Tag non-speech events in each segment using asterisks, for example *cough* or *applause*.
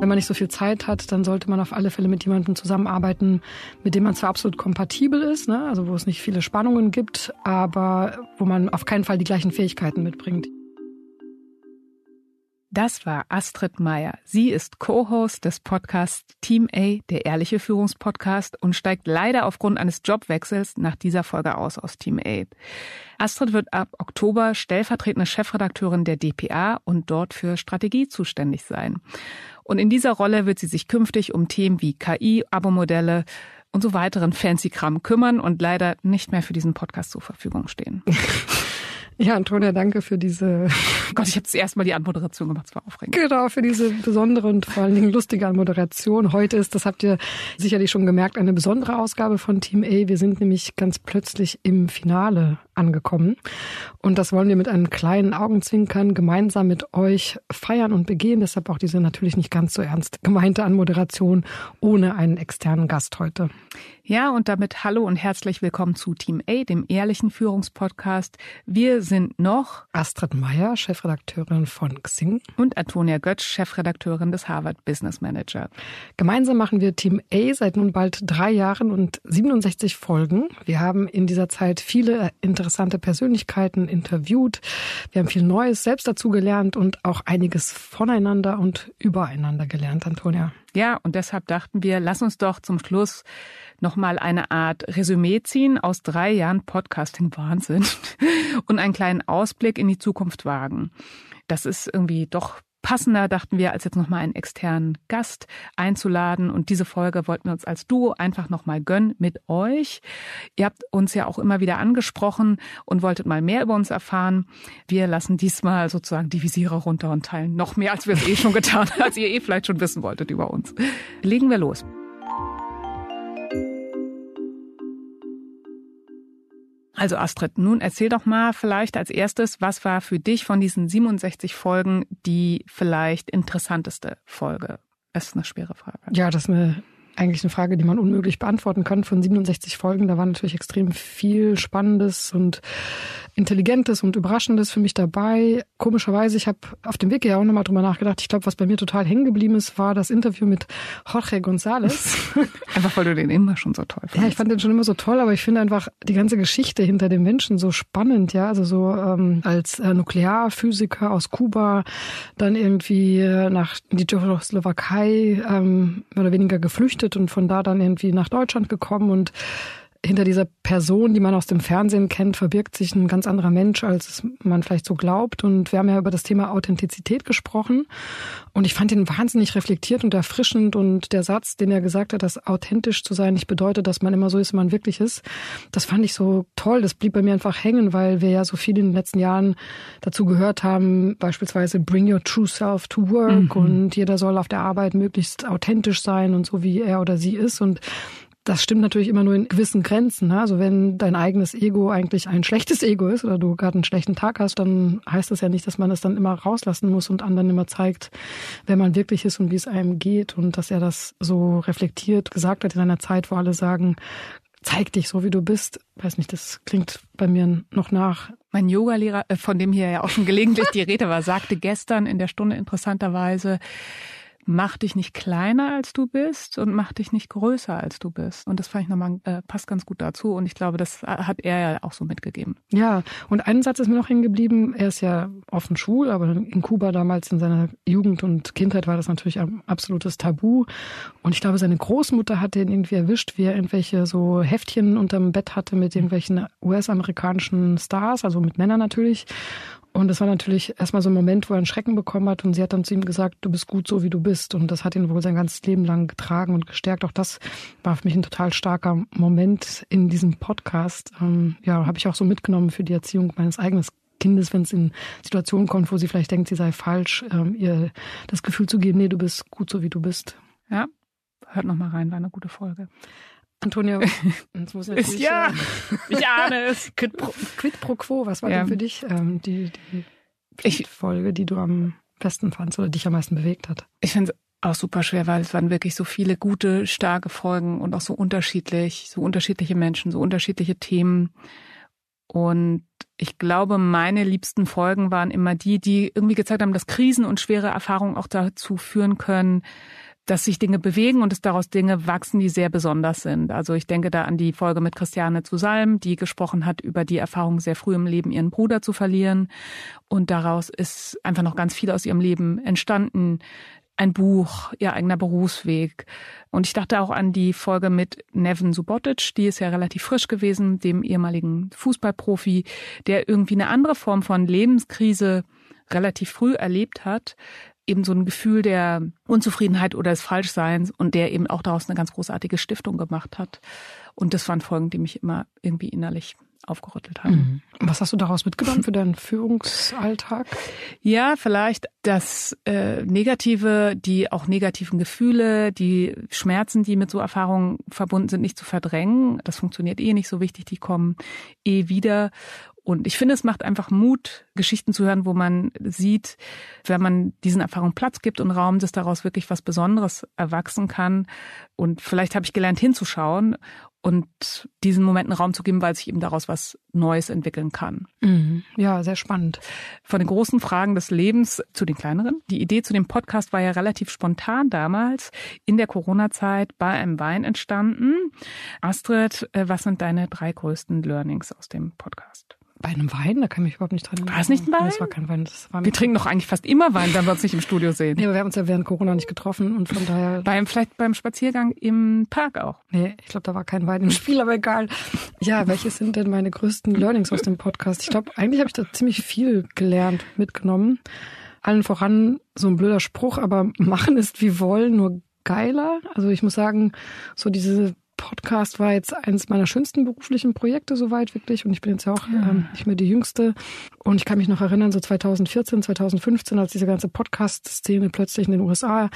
Wenn man nicht so viel Zeit hat, dann sollte man auf alle Fälle mit jemandem zusammenarbeiten, mit dem man zwar absolut kompatibel ist, ne? also wo es nicht viele Spannungen gibt, aber wo man auf keinen Fall die gleichen Fähigkeiten mitbringt. Das war Astrid Meyer. Sie ist Co-Host des Podcasts Team A, der ehrliche Führungspodcast, und steigt leider aufgrund eines Jobwechsels nach dieser Folge aus aus Team A. Astrid wird ab Oktober stellvertretende Chefredakteurin der DPA und dort für Strategie zuständig sein. Und in dieser Rolle wird sie sich künftig um Themen wie KI, Abo-Modelle und so weiteren fancy Kram kümmern und leider nicht mehr für diesen Podcast zur Verfügung stehen. *laughs* Ja, Antonia, danke für diese. *laughs* Oh Gott, ich habe zuerst mal die Anmoderation gemacht, es war aufregend. Genau, für diese besondere und vor allen Dingen lustige Anmoderation. Heute ist, das habt ihr sicherlich schon gemerkt, eine besondere Ausgabe von Team A. Wir sind nämlich ganz plötzlich im Finale angekommen. Und das wollen wir mit einem kleinen Augenzwinkern gemeinsam mit euch feiern und begehen. Deshalb auch diese natürlich nicht ganz so ernst gemeinte Anmoderation ohne einen externen Gast heute. Ja, und damit hallo und herzlich willkommen zu Team A, dem ehrlichen Führungspodcast. Wir sind noch Astrid Meyer, Chefredakteurin von Xing und Antonia Götz, Chefredakteurin des Harvard Business Manager. Gemeinsam machen wir Team A seit nun bald drei Jahren und 67 Folgen. Wir haben in dieser Zeit viele interessante Persönlichkeiten interviewt. Wir haben viel Neues selbst dazu gelernt und auch einiges voneinander und übereinander gelernt, Antonia. Ja, und deshalb dachten wir, lass uns doch zum Schluss nochmal eine Art Resümee ziehen aus drei Jahren Podcasting Wahnsinn *laughs* und einen kleinen Ausblick in die Zukunft wagen. Das ist irgendwie doch passender, dachten wir, als jetzt nochmal einen externen Gast einzuladen. Und diese Folge wollten wir uns als Duo einfach nochmal gönnen mit euch. Ihr habt uns ja auch immer wieder angesprochen und wolltet mal mehr über uns erfahren. Wir lassen diesmal sozusagen die Visiere runter und teilen noch mehr, als wir es eh schon getan haben, *laughs* als ihr eh vielleicht schon wissen wolltet über uns. Legen wir los. Also Astrid, nun erzähl doch mal vielleicht als erstes, was war für dich von diesen 67 Folgen die vielleicht interessanteste Folge? Das ist eine schwere Frage. Ja, das ist eine eigentlich eine Frage, die man unmöglich beantworten kann. Von 67 Folgen, da war natürlich extrem viel Spannendes und Intelligentes und Überraschendes für mich dabei. Komischerweise, ich habe auf dem Weg ja auch nochmal drüber nachgedacht. Ich glaube, was bei mir total hängen geblieben ist, war das Interview mit Jorge González. *laughs* *laughs* einfach weil du den immer schon so toll fandest. Ja, ich fand den schon immer so toll, aber ich finde einfach die ganze Geschichte hinter dem Menschen so spannend, ja. Also so ähm, als äh, Nuklearphysiker aus Kuba dann irgendwie nach die Tschechoslowakei ähm, mehr oder weniger geflüchtet und von da dann irgendwie nach Deutschland gekommen und hinter dieser Person, die man aus dem Fernsehen kennt, verbirgt sich ein ganz anderer Mensch, als man vielleicht so glaubt. Und wir haben ja über das Thema Authentizität gesprochen. Und ich fand ihn wahnsinnig reflektiert und erfrischend. Und der Satz, den er gesagt hat, dass authentisch zu sein nicht bedeutet, dass man immer so ist, wie man wirklich ist, das fand ich so toll. Das blieb bei mir einfach hängen, weil wir ja so viel in den letzten Jahren dazu gehört haben, beispielsweise Bring Your True Self to Work mhm. und jeder soll auf der Arbeit möglichst authentisch sein und so, wie er oder sie ist. Und das stimmt natürlich immer nur in gewissen Grenzen. Ne? Also wenn dein eigenes Ego eigentlich ein schlechtes Ego ist oder du gerade einen schlechten Tag hast, dann heißt das ja nicht, dass man das dann immer rauslassen muss und anderen immer zeigt, wer man wirklich ist und wie es einem geht. Und dass er das so reflektiert gesagt hat in einer Zeit, wo alle sagen, zeig dich so, wie du bist. Weiß nicht, das klingt bei mir noch nach. Mein Yogalehrer, äh, von dem hier ja auch schon gelegentlich die Rede war, sagte gestern in der Stunde interessanterweise, mach dich nicht kleiner als du bist und mach dich nicht größer als du bist. Und das fand ich nochmal, äh, passt ganz gut dazu. Und ich glaube, das hat er ja auch so mitgegeben. Ja, und ein Satz ist mir noch hängen geblieben. Er ist ja offen schwul, aber in Kuba damals in seiner Jugend und Kindheit war das natürlich ein absolutes Tabu. Und ich glaube, seine Großmutter hatte ihn irgendwie erwischt, wie er irgendwelche so Heftchen unterm Bett hatte mit irgendwelchen US-amerikanischen Stars, also mit Männern natürlich. Und das war natürlich erstmal so ein Moment, wo er einen Schrecken bekommen hat und sie hat dann zu ihm gesagt, du bist gut so, wie du bist. Und das hat ihn wohl sein ganzes Leben lang getragen und gestärkt. Auch das war für mich ein total starker Moment in diesem Podcast. Ähm, ja, habe ich auch so mitgenommen für die Erziehung meines eigenen Kindes, wenn es in Situationen kommt, wo sie vielleicht denkt, sie sei falsch, ähm, ihr das Gefühl zu geben, nee, du bist gut so, wie du bist. Ja, hört noch mal rein, war eine gute Folge. Antonio, *laughs* jetzt muss natürlich, ja, äh, ich ahne es. *laughs* Quid pro, quid pro quo, was war ja. denn für dich ähm, die, die Folge, die du am besten fandst oder dich am meisten bewegt hat? Ich finde es auch super schwer, weil es waren wirklich so viele gute, starke Folgen und auch so unterschiedlich, so unterschiedliche Menschen, so unterschiedliche Themen. Und Ich glaube, meine liebsten Folgen waren immer die, die irgendwie gezeigt haben, dass Krisen und schwere Erfahrungen auch dazu führen können, dass sich Dinge bewegen und es daraus Dinge wachsen, die sehr besonders sind. Also ich denke da an die Folge mit Christiane zu Salm, die gesprochen hat über die Erfahrung, sehr früh im Leben ihren Bruder zu verlieren. Und daraus ist einfach noch ganz viel aus ihrem Leben entstanden. Ein Buch, ihr eigener Berufsweg. Und ich dachte auch an die Folge mit Nevin Subotic, die ist ja relativ frisch gewesen, dem ehemaligen Fußballprofi, der irgendwie eine andere Form von Lebenskrise relativ früh erlebt hat, eben so ein Gefühl der Unzufriedenheit oder des Falschseins und der eben auch daraus eine ganz großartige Stiftung gemacht hat. Und das waren Folgen, die mich immer irgendwie innerlich aufgerüttelt haben. Mhm. Was hast du daraus mitgenommen für deinen Führungsalltag? Ja, vielleicht das äh, Negative, die auch negativen Gefühle, die Schmerzen, die mit so Erfahrungen verbunden sind, nicht zu verdrängen. Das funktioniert eh nicht so wichtig, die kommen eh wieder. Und ich finde, es macht einfach Mut, Geschichten zu hören, wo man sieht, wenn man diesen Erfahrungen Platz gibt und Raum, dass daraus wirklich was Besonderes erwachsen kann. Und vielleicht habe ich gelernt hinzuschauen und diesen Momenten Raum zu geben, weil sich eben daraus was Neues entwickeln kann. Mhm. Ja, sehr spannend. Von den großen Fragen des Lebens zu den kleineren. Die Idee zu dem Podcast war ja relativ spontan damals in der Corona-Zeit bei einem Wein entstanden. Astrid, äh, was sind deine drei größten Learnings aus dem Podcast? Bei einem Wein? Da kann ich mich überhaupt nicht dran erinnern. War es nicht ein Wein? Das war kein Wein. Das war wir trinken doch eigentlich fast immer Wein, wenn wir uns nicht im Studio sehen. Nee, aber wir haben uns ja während Corona nicht getroffen und von daher. *laughs* Beim, vielleicht beim Spaziergang im Park auch. Nee, ich glaube, da war kein Wein im Spiel, aber egal. Ja, welche sind denn meine größten Learnings aus dem Podcast? Ich glaube, eigentlich habe ich da ziemlich viel gelernt, mitgenommen. Allen voran so ein blöder Spruch, aber machen ist wie wollen, nur geiler. Also ich muss sagen, so diese Podcast war jetzt eines meiner schönsten beruflichen Projekte soweit wirklich und ich bin jetzt ja auch ähm, nicht mehr die Jüngste und ich kann mich noch erinnern, so 2014, 2015, als diese ganze Podcast-Szene plötzlich in den USA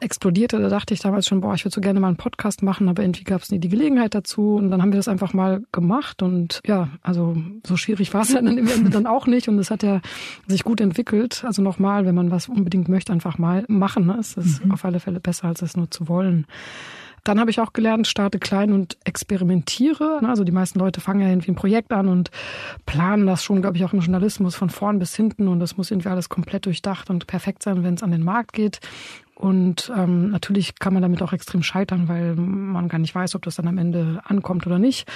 explodierte, da dachte ich damals schon, boah, ich würde so gerne mal einen Podcast machen, aber irgendwie gab es nie die Gelegenheit dazu und dann haben wir das einfach mal gemacht und ja, also so schwierig war es dann im Ende dann auch nicht und es hat ja sich gut entwickelt. Also nochmal, wenn man was unbedingt möchte, einfach mal machen. Ne? Es ist mhm. auf alle Fälle besser, als es nur zu wollen. Dann habe ich auch gelernt, starte klein und experimentiere. Also die meisten Leute fangen ja irgendwie ein Projekt an und planen das schon, glaube ich, auch im Journalismus von vorn bis hinten und das muss irgendwie alles komplett durchdacht und perfekt sein, wenn es an den Markt geht. Und ähm, natürlich kann man damit auch extrem scheitern, weil man gar nicht weiß, ob das dann am Ende ankommt oder nicht.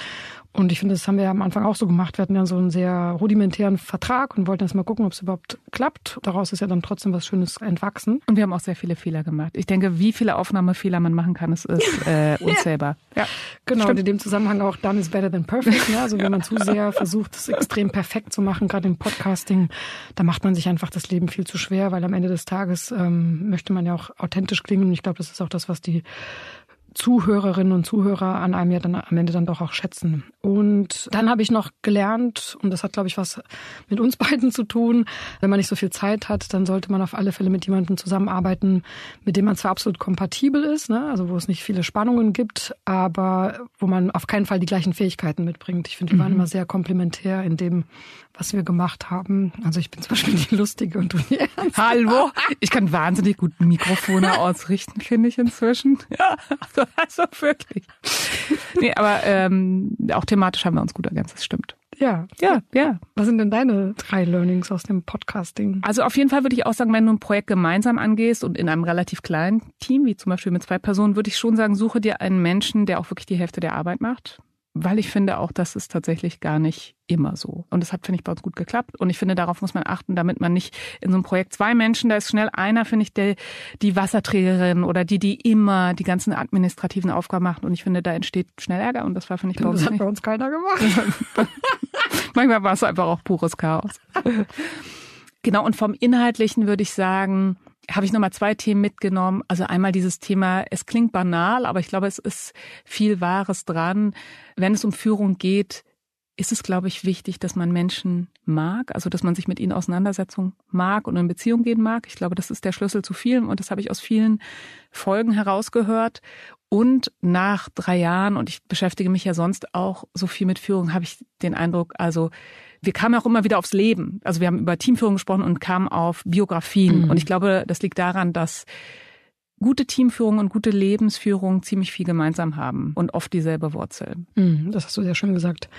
Und ich finde, das haben wir ja am Anfang auch so gemacht. Wir hatten ja so einen sehr rudimentären Vertrag und wollten jetzt mal gucken, ob es überhaupt klappt. Daraus ist ja dann trotzdem was Schönes entwachsen. Und wir haben auch sehr viele Fehler gemacht. Ich denke, wie viele Aufnahmefehler man machen kann, ist, ist *laughs* äh, unzählbar. Ja, genau. Stimmt. Und in dem Zusammenhang auch done is better than perfect. Ne? Also wenn man zu sehr versucht, es extrem perfekt zu machen, gerade im Podcasting, da macht man sich einfach das Leben viel zu schwer, weil am Ende des Tages ähm, möchte man ja auch authentisch klingen. Und ich glaube, das ist auch das, was die Zuhörerinnen und Zuhörer an einem ja dann am Ende dann doch auch schätzen. Und dann habe ich noch gelernt, und das hat, glaube ich, was mit uns *laughs* beiden zu tun, wenn man nicht so viel Zeit hat, dann sollte man auf alle Fälle mit jemandem zusammenarbeiten, mit dem man zwar absolut kompatibel ist, ne? also wo es nicht viele Spannungen gibt, aber wo man auf keinen Fall die gleichen Fähigkeiten mitbringt. Ich finde, wir waren mhm. immer sehr komplementär in dem, was wir gemacht haben. Also ich bin zum Beispiel die Lustige und du die Ernst. Hallo? Ich kann wahnsinnig gut Mikrofone ausrichten, finde ich inzwischen. Ja, also, *laughs* also wirklich. Nee, aber ähm, auch thematisch haben wir uns gut ergänzt, das stimmt. Ja, ja, ja. Was sind denn deine drei Learnings aus dem Podcasting? Also auf jeden Fall würde ich auch sagen, wenn du ein Projekt gemeinsam angehst und in einem relativ kleinen Team, wie zum Beispiel mit zwei Personen, würde ich schon sagen, suche dir einen Menschen, der auch wirklich die Hälfte der Arbeit macht weil ich finde auch, das ist tatsächlich gar nicht immer so. Und das hat, finde ich, bei uns gut geklappt. Und ich finde, darauf muss man achten, damit man nicht in so einem Projekt zwei Menschen, da ist schnell einer, finde ich, der, die Wasserträgerin oder die, die immer die ganzen administrativen Aufgaben macht. Und ich finde, da entsteht schnell Ärger. Und das war, finde ich, bei uns Das hat nicht. bei uns keiner gemacht. *laughs* Manchmal war es einfach auch pures Chaos. *laughs* genau. Und vom Inhaltlichen würde ich sagen, habe ich nochmal zwei Themen mitgenommen. Also einmal dieses Thema, es klingt banal, aber ich glaube, es ist viel Wahres dran. Wenn es um Führung geht, ist es, glaube ich, wichtig, dass man Menschen mag, also dass man sich mit ihnen Auseinandersetzung mag und in Beziehung gehen mag. Ich glaube, das ist der Schlüssel zu vielem und das habe ich aus vielen Folgen herausgehört. Und nach drei Jahren, und ich beschäftige mich ja sonst auch so viel mit Führung, habe ich den Eindruck, also wir kamen auch immer wieder aufs Leben. Also wir haben über Teamführung gesprochen und kamen auf Biografien. Mhm. Und ich glaube, das liegt daran, dass gute Teamführung und gute Lebensführung ziemlich viel gemeinsam haben und oft dieselbe Wurzel. Hm, das hast du sehr schön gesagt.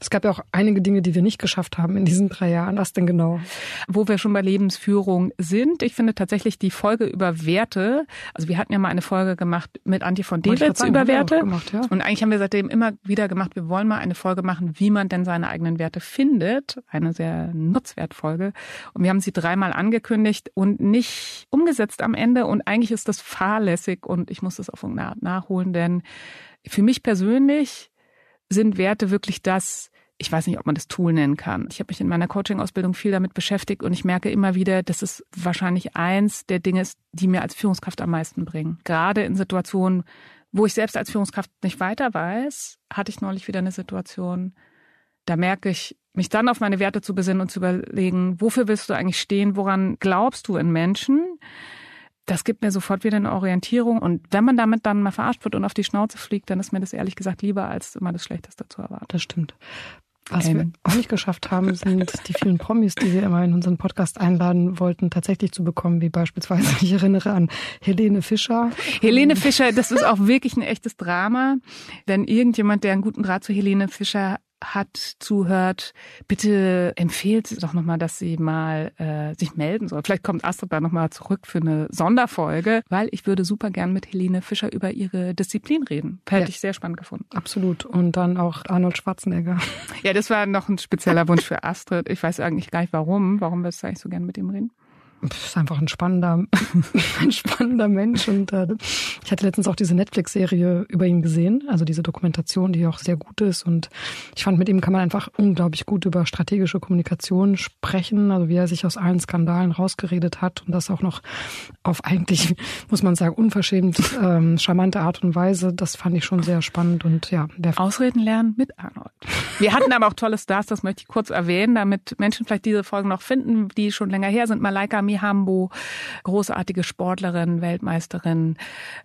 Es gab ja auch einige Dinge, die wir nicht geschafft haben in diesen drei Jahren. Was denn genau? Wo wir schon bei Lebensführung sind, ich finde tatsächlich die Folge über Werte, also wir hatten ja mal eine Folge gemacht mit Antje von Dewitz über Werte. Gemacht, ja. Und eigentlich haben wir seitdem immer wieder gemacht, wir wollen mal eine Folge machen, wie man denn seine eigenen Werte findet. Eine sehr Nutzwertfolge. Und wir haben sie dreimal angekündigt und nicht umgesetzt am Ende. Und eigentlich ist das fahrlässig und ich muss das auf irgendeine Art nachholen, denn für mich persönlich sind Werte wirklich das, ich weiß nicht, ob man das Tool nennen kann. Ich habe mich in meiner Coaching-Ausbildung viel damit beschäftigt und ich merke immer wieder, dass es wahrscheinlich eins der Dinge ist, die mir als Führungskraft am meisten bringen. Gerade in Situationen, wo ich selbst als Führungskraft nicht weiter weiß, hatte ich neulich wieder eine Situation, da merke ich, mich dann auf meine Werte zu besinnen und zu überlegen, wofür willst du eigentlich stehen, woran glaubst du in Menschen? Das gibt mir sofort wieder eine Orientierung. Und wenn man damit dann mal verarscht wird und auf die Schnauze fliegt, dann ist mir das ehrlich gesagt lieber, als immer das Schlechteste zu erwarten. Das stimmt. Was Amen. wir auch nicht geschafft haben, sind die vielen Promis, die wir immer in unseren Podcast einladen wollten, tatsächlich zu bekommen, wie beispielsweise, *laughs* ich erinnere an Helene Fischer. Helene Fischer, das ist auch wirklich ein echtes Drama. Wenn irgendjemand, der einen guten Draht zu Helene Fischer hat, zuhört, bitte empfehlt sie doch nochmal, dass sie mal äh, sich melden soll. Vielleicht kommt Astrid da nochmal zurück für eine Sonderfolge, weil ich würde super gern mit Helene Fischer über ihre Disziplin reden. Hätte ja. ich sehr spannend gefunden. Absolut. Und dann auch Arnold Schwarzenegger. *laughs* Ja, das war noch ein spezieller Wunsch für Astrid. Ich weiß eigentlich gar nicht warum. Warum willst du eigentlich so gern mit ihm reden? Ist einfach ein spannender, *laughs* ein spannender Mensch. Und äh, ich hatte letztens auch diese Netflix-Serie über ihn gesehen, also diese Dokumentation, die auch sehr gut ist. Und ich fand, mit ihm kann man einfach unglaublich gut über strategische Kommunikation sprechen, also wie er sich aus allen Skandalen rausgeredet hat und das auch noch auf eigentlich, *laughs* muss man sagen, unverschämt ähm, charmante Art und Weise. Das fand ich schon sehr spannend und ja. Ausreden lernen mit Arnold. Wir hatten aber auch tolle Stars, das möchte ich kurz erwähnen, damit Menschen vielleicht diese Folgen noch finden, die schon länger her sind. Malaika Mihambo, großartige Sportlerin, Weltmeisterin,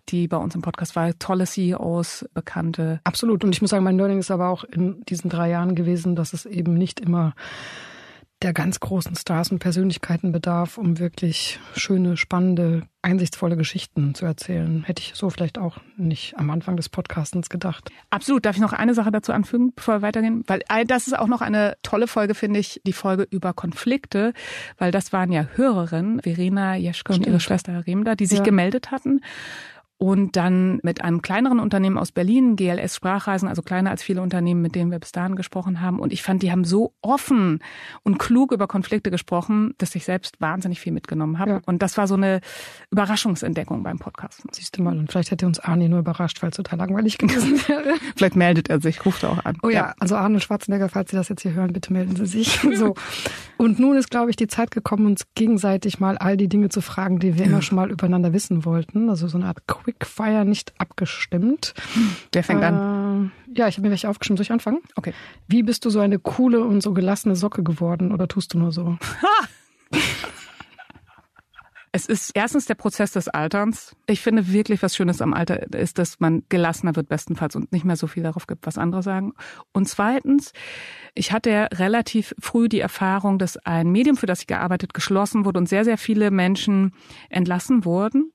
die bei uns im Podcast war, tolle CEOs, bekannte. Absolut. Und ich muss sagen, mein Learning ist aber auch in diesen drei Jahren gewesen, dass es eben nicht immer der ganz großen Stars und Persönlichkeiten bedarf, um wirklich schöne, spannende, einsichtsvolle Geschichten zu erzählen. Hätte ich so vielleicht auch nicht am Anfang des Podcastens gedacht. Absolut. Darf ich noch eine Sache dazu anfügen, bevor wir weitergehen? Weil äh, das ist auch noch eine tolle Folge, finde ich, die Folge über Konflikte, weil das waren ja Hörerinnen, Verena Jeschke und ihre Schwester Remda, die sich ja. gemeldet hatten und dann mit einem kleineren Unternehmen aus Berlin, GLS Sprachreisen, also kleiner als viele Unternehmen, mit denen wir bis dahin gesprochen haben. Und ich fand, die haben so offen und klug über Konflikte gesprochen, dass ich selbst wahnsinnig viel mitgenommen habe. Ja. Und das war so eine Überraschungsentdeckung beim Podcast. Siehst du mal, und vielleicht hätte uns Arne nur überrascht, weil es total langweilig gewesen *laughs* wäre. vielleicht meldet er sich, ruft er auch an. Oh ja, ja, also Arne Schwarzenegger, falls Sie das jetzt hier hören, bitte melden Sie sich. *laughs* so. Und nun ist, glaube ich, die Zeit gekommen, uns gegenseitig mal all die Dinge zu fragen, die wir immer schon mal übereinander wissen wollten. Also so eine Art Quickfire nicht abgestimmt. Wer fängt äh, an? Ja, ich habe mir welche aufgestimmt. Soll ich anfangen? Okay. Wie bist du so eine coole und so gelassene Socke geworden oder tust du nur so? *laughs* Es ist erstens der Prozess des Alterns. Ich finde wirklich, was Schönes am Alter ist, dass man gelassener wird bestenfalls und nicht mehr so viel darauf gibt, was andere sagen. Und zweitens, ich hatte ja relativ früh die Erfahrung, dass ein Medium, für das ich gearbeitet, geschlossen wurde und sehr, sehr viele Menschen entlassen wurden.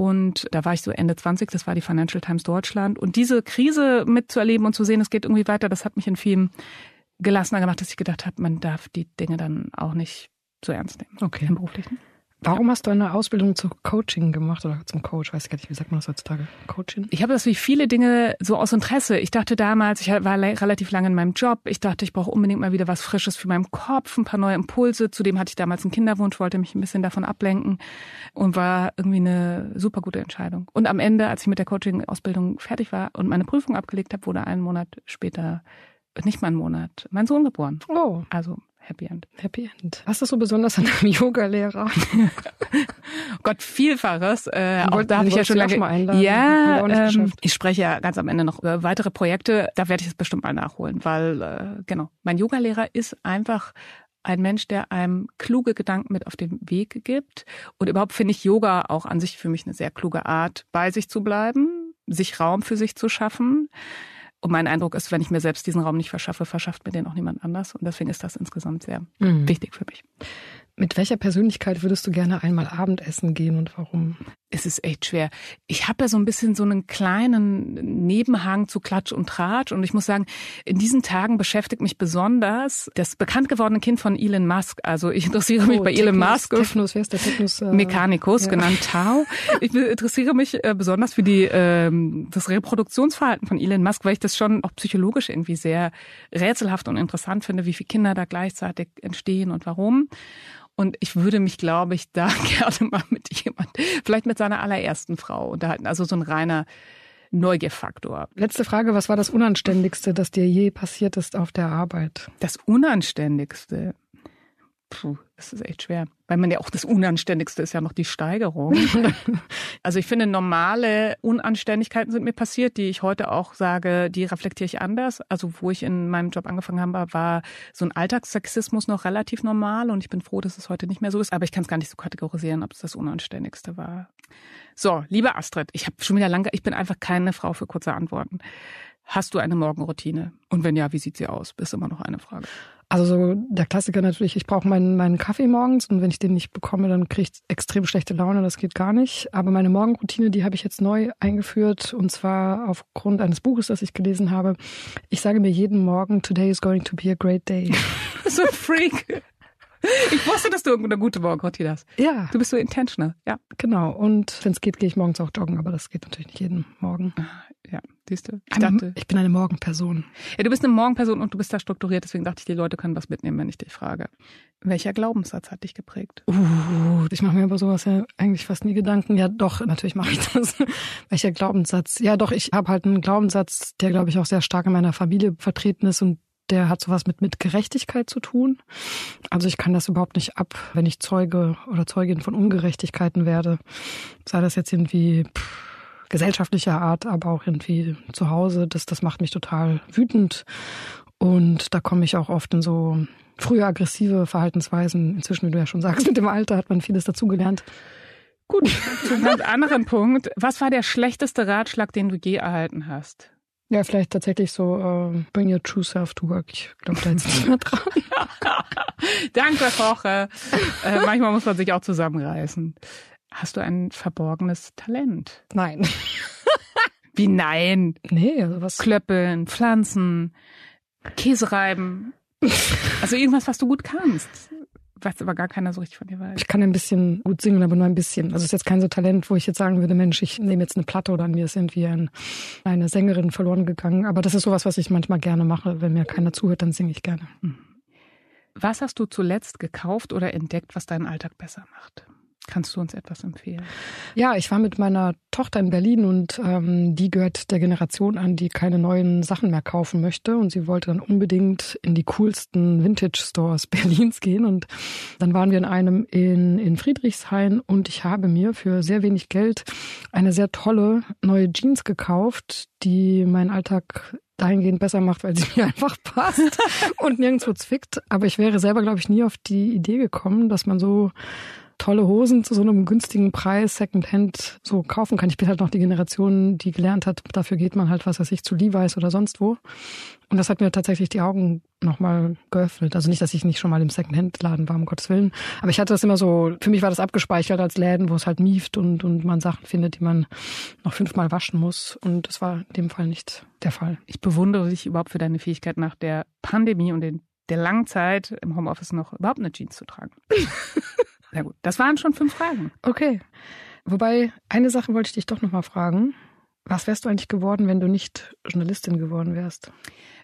Und da war ich so Ende 20, das war die Financial Times Deutschland. Und diese Krise mitzuerleben und zu sehen, es geht irgendwie weiter, das hat mich in vielen gelassener gemacht, dass ich gedacht habe, man darf die Dinge dann auch nicht so ernst nehmen. Okay. Im Beruflichen. Warum hast du eine Ausbildung zum Coaching gemacht oder zum Coach? Weiß ich gar nicht, wie sagt man das heutzutage? Coaching? Ich habe das wie viele Dinge so aus Interesse. Ich dachte damals, ich war relativ lange in meinem Job. Ich dachte, ich brauche unbedingt mal wieder was Frisches für meinen Kopf, ein paar neue Impulse. Zudem hatte ich damals einen Kinderwunsch, wollte mich ein bisschen davon ablenken und war irgendwie eine super gute Entscheidung. Und am Ende, als ich mit der Coaching-Ausbildung fertig war und meine Prüfung abgelegt habe, wurde einen Monat später nicht mal einen Monat, mein Sohn geboren. Oh. Also Happy End. Happy End. Was ist so besonders an einem Yoga-Lehrer? *laughs* Gott, Vielfaches. Äh, auch da habe ich ja schon lange. Mal einladen. Ja, ähm, ich spreche ja ganz am Ende noch über weitere Projekte. Da werde ich es bestimmt mal nachholen, weil äh, genau, mein Yoga-Lehrer ist einfach ein Mensch, der einem kluge Gedanken mit auf den Weg gibt. Und überhaupt finde ich Yoga auch an sich für mich eine sehr kluge Art, bei sich zu bleiben, sich Raum für sich zu schaffen. Und mein Eindruck ist, wenn ich mir selbst diesen Raum nicht verschaffe, verschafft mir den auch niemand anders. Und deswegen ist das insgesamt sehr mhm. wichtig für mich. Mit welcher Persönlichkeit würdest du gerne einmal Abendessen gehen und warum? es ist echt schwer. Ich habe ja so ein bisschen so einen kleinen Nebenhang zu Klatsch und Tratsch und ich muss sagen, in diesen Tagen beschäftigt mich besonders das bekannt gewordene Kind von Elon Musk. Also ich interessiere mich oh, bei Technos, Elon Musk. Technos, wer ist der Technos? Äh, Mechanicus, ja. genannt Tau. Ich interessiere mich äh, besonders für die ähm, das Reproduktionsverhalten von Elon Musk, weil ich das schon auch psychologisch irgendwie sehr rätselhaft und interessant finde, wie viele Kinder da gleichzeitig entstehen und warum. Und ich würde mich, glaube ich, da *laughs* gerne mal mit jemand, vielleicht mit seiner allerersten Frau unterhalten. Also so ein reiner Neugierfaktor. Letzte Frage, was war das Unanständigste, das dir je passiert ist auf der Arbeit? Das Unanständigste? Puh, das ist echt schwer. Weil man ja auch das Unanständigste ist ja noch die Steigerung. *laughs* also ich finde, normale Unanständigkeiten sind mir passiert, die ich heute auch sage, die reflektiere ich anders. Also wo ich in meinem Job angefangen habe, war so ein Alltagssexismus noch relativ normal und ich bin froh, dass es heute nicht mehr so ist. Aber ich kann es gar nicht so kategorisieren, ob es das Unanständigste war. So, liebe Astrid, ich habe schon wieder lange, ich bin einfach keine Frau für kurze Antworten. Hast du eine Morgenroutine? Und wenn ja, wie sieht sie aus? Ist immer noch eine Frage. Also so der Klassiker natürlich, ich brauche meinen, meinen Kaffee morgens und wenn ich den nicht bekomme, dann kriege ich extrem schlechte Laune, das geht gar nicht. Aber meine Morgenroutine, die habe ich jetzt neu eingeführt und zwar aufgrund eines Buches, das ich gelesen habe. Ich sage mir jeden Morgen, today is going to be a great day. *laughs* so Freak. Ich wusste, dass du eine gute Morgenroutine hast. Ja. Du bist so intentional, ja. Genau. Und wenn es geht, gehe ich morgens auch joggen, aber das geht natürlich nicht jeden Morgen. Ah, ja, siehst du? Ich, dachte, ich bin eine Morgenperson. Ja, du bist eine Morgenperson und du bist da strukturiert, deswegen dachte ich, die Leute können was mitnehmen, wenn ich dich frage. Welcher Glaubenssatz hat dich geprägt? Uh, ich mache mir über sowas ja eigentlich fast nie Gedanken. Ja, doch, natürlich mache ich das. *laughs* Welcher Glaubenssatz? Ja, doch, ich habe halt einen Glaubenssatz, der, glaube ich, auch sehr stark in meiner Familie vertreten ist und der hat sowas mit, mit Gerechtigkeit zu tun. Also ich kann das überhaupt nicht ab, wenn ich Zeuge oder Zeugin von Ungerechtigkeiten werde. Sei das jetzt irgendwie pff, gesellschaftlicher Art, aber auch irgendwie zu Hause. Das, das macht mich total wütend. Und da komme ich auch oft in so frühe aggressive Verhaltensweisen. Inzwischen, wie du ja schon sagst, mit dem Alter hat man vieles dazugelernt. Gut, zu einem ganz anderen Punkt. Was war der schlechteste Ratschlag, den du je erhalten hast? Ja, vielleicht tatsächlich so uh, bring your true self to work. Ich glaube da jetzt nicht mehr dran. *laughs* Danke, Koche. Äh, manchmal muss man sich auch zusammenreißen. Hast du ein verborgenes Talent? Nein. *laughs* Wie nein? Nee, also was? Klöppeln, Pflanzen, Käse reiben. *laughs* Also irgendwas, was du gut kannst was aber gar keiner so richtig von dir weiß. Ich kann ein bisschen gut singen, aber nur ein bisschen. Also es ist jetzt kein so Talent, wo ich jetzt sagen würde, Mensch, ich nehme jetzt eine Platte oder an mir ist irgendwie ein, eine Sängerin verloren gegangen. Aber das ist sowas, was ich manchmal gerne mache. Wenn mir keiner zuhört, dann singe ich gerne. Mhm. Was hast du zuletzt gekauft oder entdeckt, was deinen Alltag besser macht? Kannst du uns etwas empfehlen? Ja, ich war mit meiner Tochter in Berlin und ähm, die gehört der Generation an, die keine neuen Sachen mehr kaufen möchte. Und sie wollte dann unbedingt in die coolsten Vintage-Stores *laughs* Berlins gehen. Und dann waren wir in einem in, in Friedrichshain und ich habe mir für sehr wenig Geld eine sehr tolle neue Jeans gekauft, die meinen Alltag dahingehend besser macht, weil sie *laughs* mir einfach passt *laughs* und nirgendwo zwickt. Aber ich wäre selber, glaube ich, nie auf die Idee gekommen, dass man so tolle Hosen zu so einem günstigen Preis Secondhand so kaufen kann. Ich bin halt noch die Generation, die gelernt hat, dafür geht man halt, was weiß ich, zu Levi's oder sonst wo. Und das hat mir tatsächlich die Augen nochmal geöffnet. Also nicht, dass ich nicht schon mal im Secondhand-Laden war, um Gottes Willen. Aber ich hatte das immer so, für mich war das abgespeichert als Läden, wo es halt mieft und, und man Sachen findet, die man noch fünfmal waschen muss. Und das war in dem Fall nicht der Fall. Ich bewundere dich überhaupt für deine Fähigkeit nach der Pandemie und den, der langen Zeit im Homeoffice noch überhaupt eine Jeans zu tragen. *laughs* Na gut, das waren schon fünf Fragen. Okay. Wobei, eine Sache wollte ich dich doch nochmal fragen. Was wärst du eigentlich geworden, wenn du nicht Journalistin geworden wärst?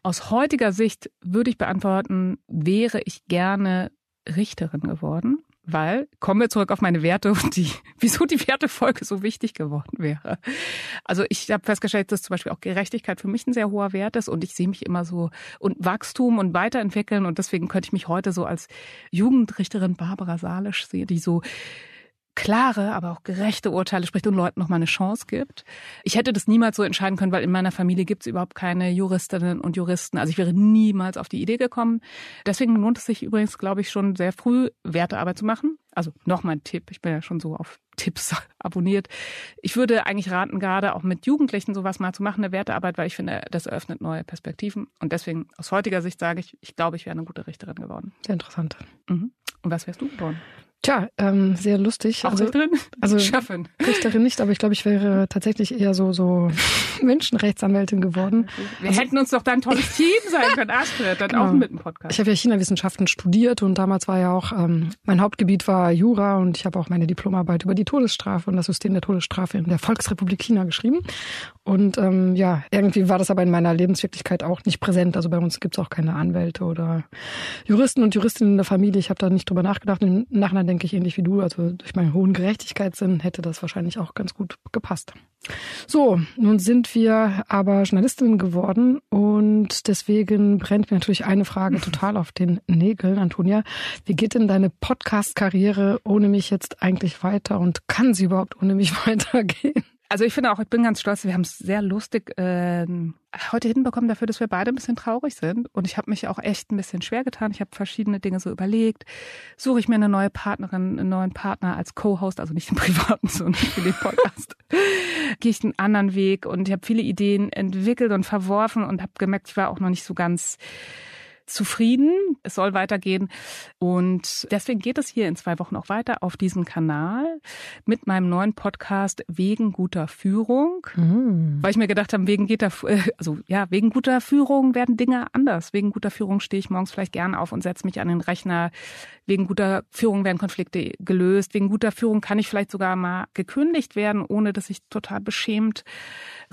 Aus heutiger Sicht würde ich beantworten, wäre ich gerne Richterin geworden, weil, kommen wir zurück auf meine Werte und die, *laughs* wieso die Wertefolge so wichtig geworden wäre. Also ich habe festgestellt, dass zum Beispiel auch Gerechtigkeit für mich ein sehr hoher Wert ist und ich sehe mich immer so und Wachstum und Weiterentwickeln und deswegen könnte ich mich heute so als Jugendrichterin Barbara Salisch sehen, die so klare, aber auch gerechte Urteile spricht und Leuten nochmal eine Chance gibt. Ich hätte das niemals so entscheiden können, weil in meiner Familie gibt es überhaupt keine Juristinnen und Juristen. Also ich wäre niemals auf die Idee gekommen. Deswegen lohnt es sich übrigens, glaube ich, schon sehr früh Wertearbeit zu machen. Also nochmal ein Tipp, ich bin ja schon so auf Tipps *laughs* abonniert. Ich würde eigentlich raten, gerade auch mit Jugendlichen sowas mal zu machen, eine Wertearbeit, weil ich finde, das eröffnet neue Perspektiven. Und deswegen aus heutiger Sicht sage ich, ich glaube, ich wäre eine gute Richterin geworden. Sehr interessant. Mhm. Und was wärst du geworden? Tja, ähm, sehr lustig. Auch also, drin? Also Schaffen. Richterin nicht, aber ich glaube, ich wäre tatsächlich eher so so *laughs* Menschenrechtsanwältin geworden. Wir also, hätten uns doch da ein tolles *laughs* Team sein können, Astrid, dann genau. auch mit dem Podcast. Ich habe ja China-Wissenschaften studiert und damals war ja auch, ähm, mein Hauptgebiet war Jura und ich habe auch meine Diplomarbeit über die Todesstrafe und das System der Todesstrafe in der Volksrepublik China geschrieben. Und ähm, ja, irgendwie war das aber in meiner Lebenswirklichkeit auch nicht präsent. Also bei uns gibt es auch keine Anwälte oder Juristen und Juristinnen in der Familie. Ich habe da nicht drüber nachgedacht. Im Nachhinein denke ich ähnlich wie du. Also durch meinen hohen Gerechtigkeitssinn hätte das wahrscheinlich auch ganz gut gepasst. So, nun sind wir aber Journalistinnen geworden und deswegen brennt mir natürlich eine Frage *laughs* total auf den Nägeln, Antonia. Wie geht denn deine Podcast-Karriere ohne mich jetzt eigentlich weiter und kann sie überhaupt ohne mich *laughs* weitergehen? Also ich finde auch, ich bin ganz stolz, wir haben es sehr lustig äh, heute hinbekommen dafür, dass wir beide ein bisschen traurig sind. Und ich habe mich auch echt ein bisschen schwer getan. Ich habe verschiedene Dinge so überlegt. Suche ich mir eine neue Partnerin, einen neuen Partner als Co-Host, also nicht im *laughs* privaten, sondern für den Podcast. *laughs* Gehe ich einen anderen Weg und ich habe viele Ideen entwickelt und verworfen und habe gemerkt, ich war auch noch nicht so ganz zufrieden. Es soll weitergehen. Und deswegen geht es hier in zwei Wochen auch weiter auf diesem Kanal mit meinem neuen Podcast Wegen guter Führung. Mhm. Weil ich mir gedacht habe, wegen guter, äh, also ja, wegen guter Führung werden Dinge anders. Wegen guter Führung stehe ich morgens vielleicht gern auf und setze mich an den Rechner. Wegen guter Führung werden Konflikte gelöst. Wegen guter Führung kann ich vielleicht sogar mal gekündigt werden, ohne dass ich total beschämt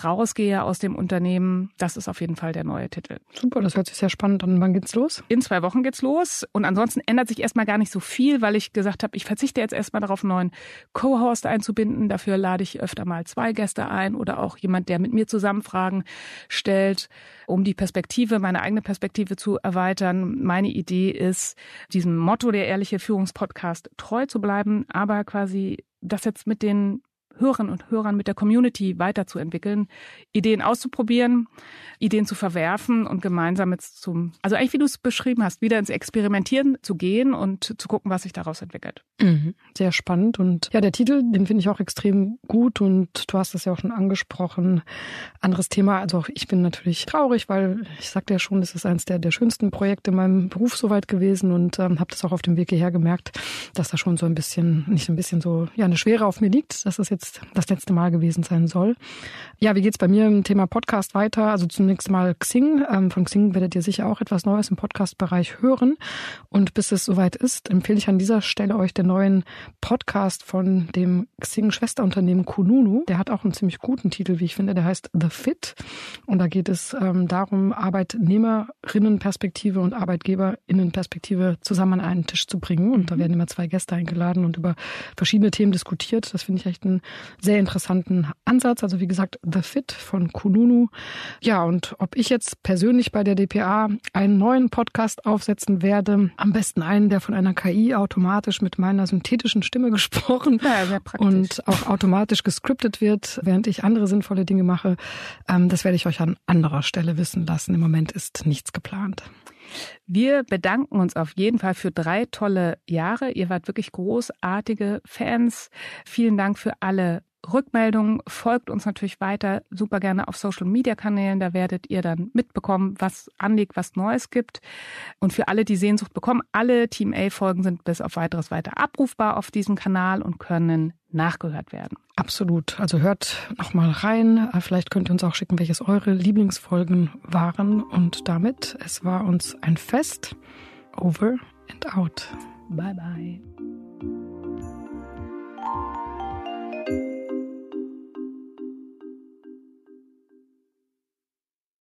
rausgehe aus dem Unternehmen. Das ist auf jeden Fall der neue Titel. Super, das hört sich sehr spannend an. Wann geht's los? In zwei Wochen geht's los. Und ansonsten ändert sich erstmal gar nicht so viel, weil ich gesagt habe, ich verzichte jetzt erstmal darauf, einen neuen Co-Host einzubinden. Dafür lade ich öfter mal zwei Gäste ein oder auch jemand, der mit mir zusammen Fragen stellt, um die Perspektive, meine eigene Perspektive zu erweitern. Meine Idee ist, diesem Motto der ehrliche Führungspodcast treu zu bleiben, aber quasi das jetzt mit den Hörern und Hörern mit der Community weiterzuentwickeln, Ideen auszuprobieren, Ideen zu verwerfen und gemeinsam jetzt zum, also eigentlich wie du es beschrieben hast, wieder ins Experimentieren zu gehen und zu gucken, was sich daraus entwickelt. Mhm. Sehr spannend und ja, der Titel, den finde ich auch extrem gut und du hast es ja auch schon angesprochen. Anderes Thema, also auch ich bin natürlich traurig, weil ich sagte ja schon, das ist eines der, der schönsten Projekte in meinem Beruf soweit gewesen und ähm, habe das auch auf dem Weg hierher gemerkt, dass da schon so ein bisschen, nicht so ein bisschen so, ja, eine Schwere auf mir liegt, dass es jetzt jetzt das letzte Mal gewesen sein soll. Ja, wie geht's bei mir im Thema Podcast weiter? Also zunächst mal Xing. Ähm, von Xing werdet ihr sicher auch etwas Neues im Podcast-Bereich hören. Und bis es soweit ist, empfehle ich an dieser Stelle euch den neuen Podcast von dem Xing-Schwesterunternehmen Kununu. Der hat auch einen ziemlich guten Titel, wie ich finde. Der heißt The Fit. Und da geht es ähm, darum, Arbeitnehmerinnenperspektive und Arbeitgeberinnenperspektive zusammen an einen Tisch zu bringen. Und da werden immer zwei Gäste eingeladen und über verschiedene Themen diskutiert. Das finde ich echt ein sehr interessanten Ansatz. Also wie gesagt, The Fit von Kununu. Ja, und ob ich jetzt persönlich bei der DPA einen neuen Podcast aufsetzen werde, am besten einen, der von einer KI automatisch mit meiner synthetischen Stimme *laughs* gesprochen ja, und auch automatisch gescriptet wird, während ich andere sinnvolle Dinge mache, ähm, das werde ich euch an anderer Stelle wissen lassen. Im Moment ist nichts geplant. Wir bedanken uns auf jeden Fall für drei tolle Jahre. Ihr wart wirklich großartige Fans. Vielen Dank für alle Rückmeldungen. Folgt uns natürlich weiter super gerne auf Social Media Kanälen. Da werdet ihr dann mitbekommen, was anliegt, was Neues gibt. Und für alle, die Sehnsucht bekommen, alle Team A Folgen sind bis auf weiteres weiter abrufbar auf diesem Kanal und können nachgehört werden. Absolut. Also hört noch mal rein. Vielleicht könnt ihr uns auch schicken, welches eure Lieblingsfolgen waren. Und damit, es war uns ein Fest. Over and out. Bye bye.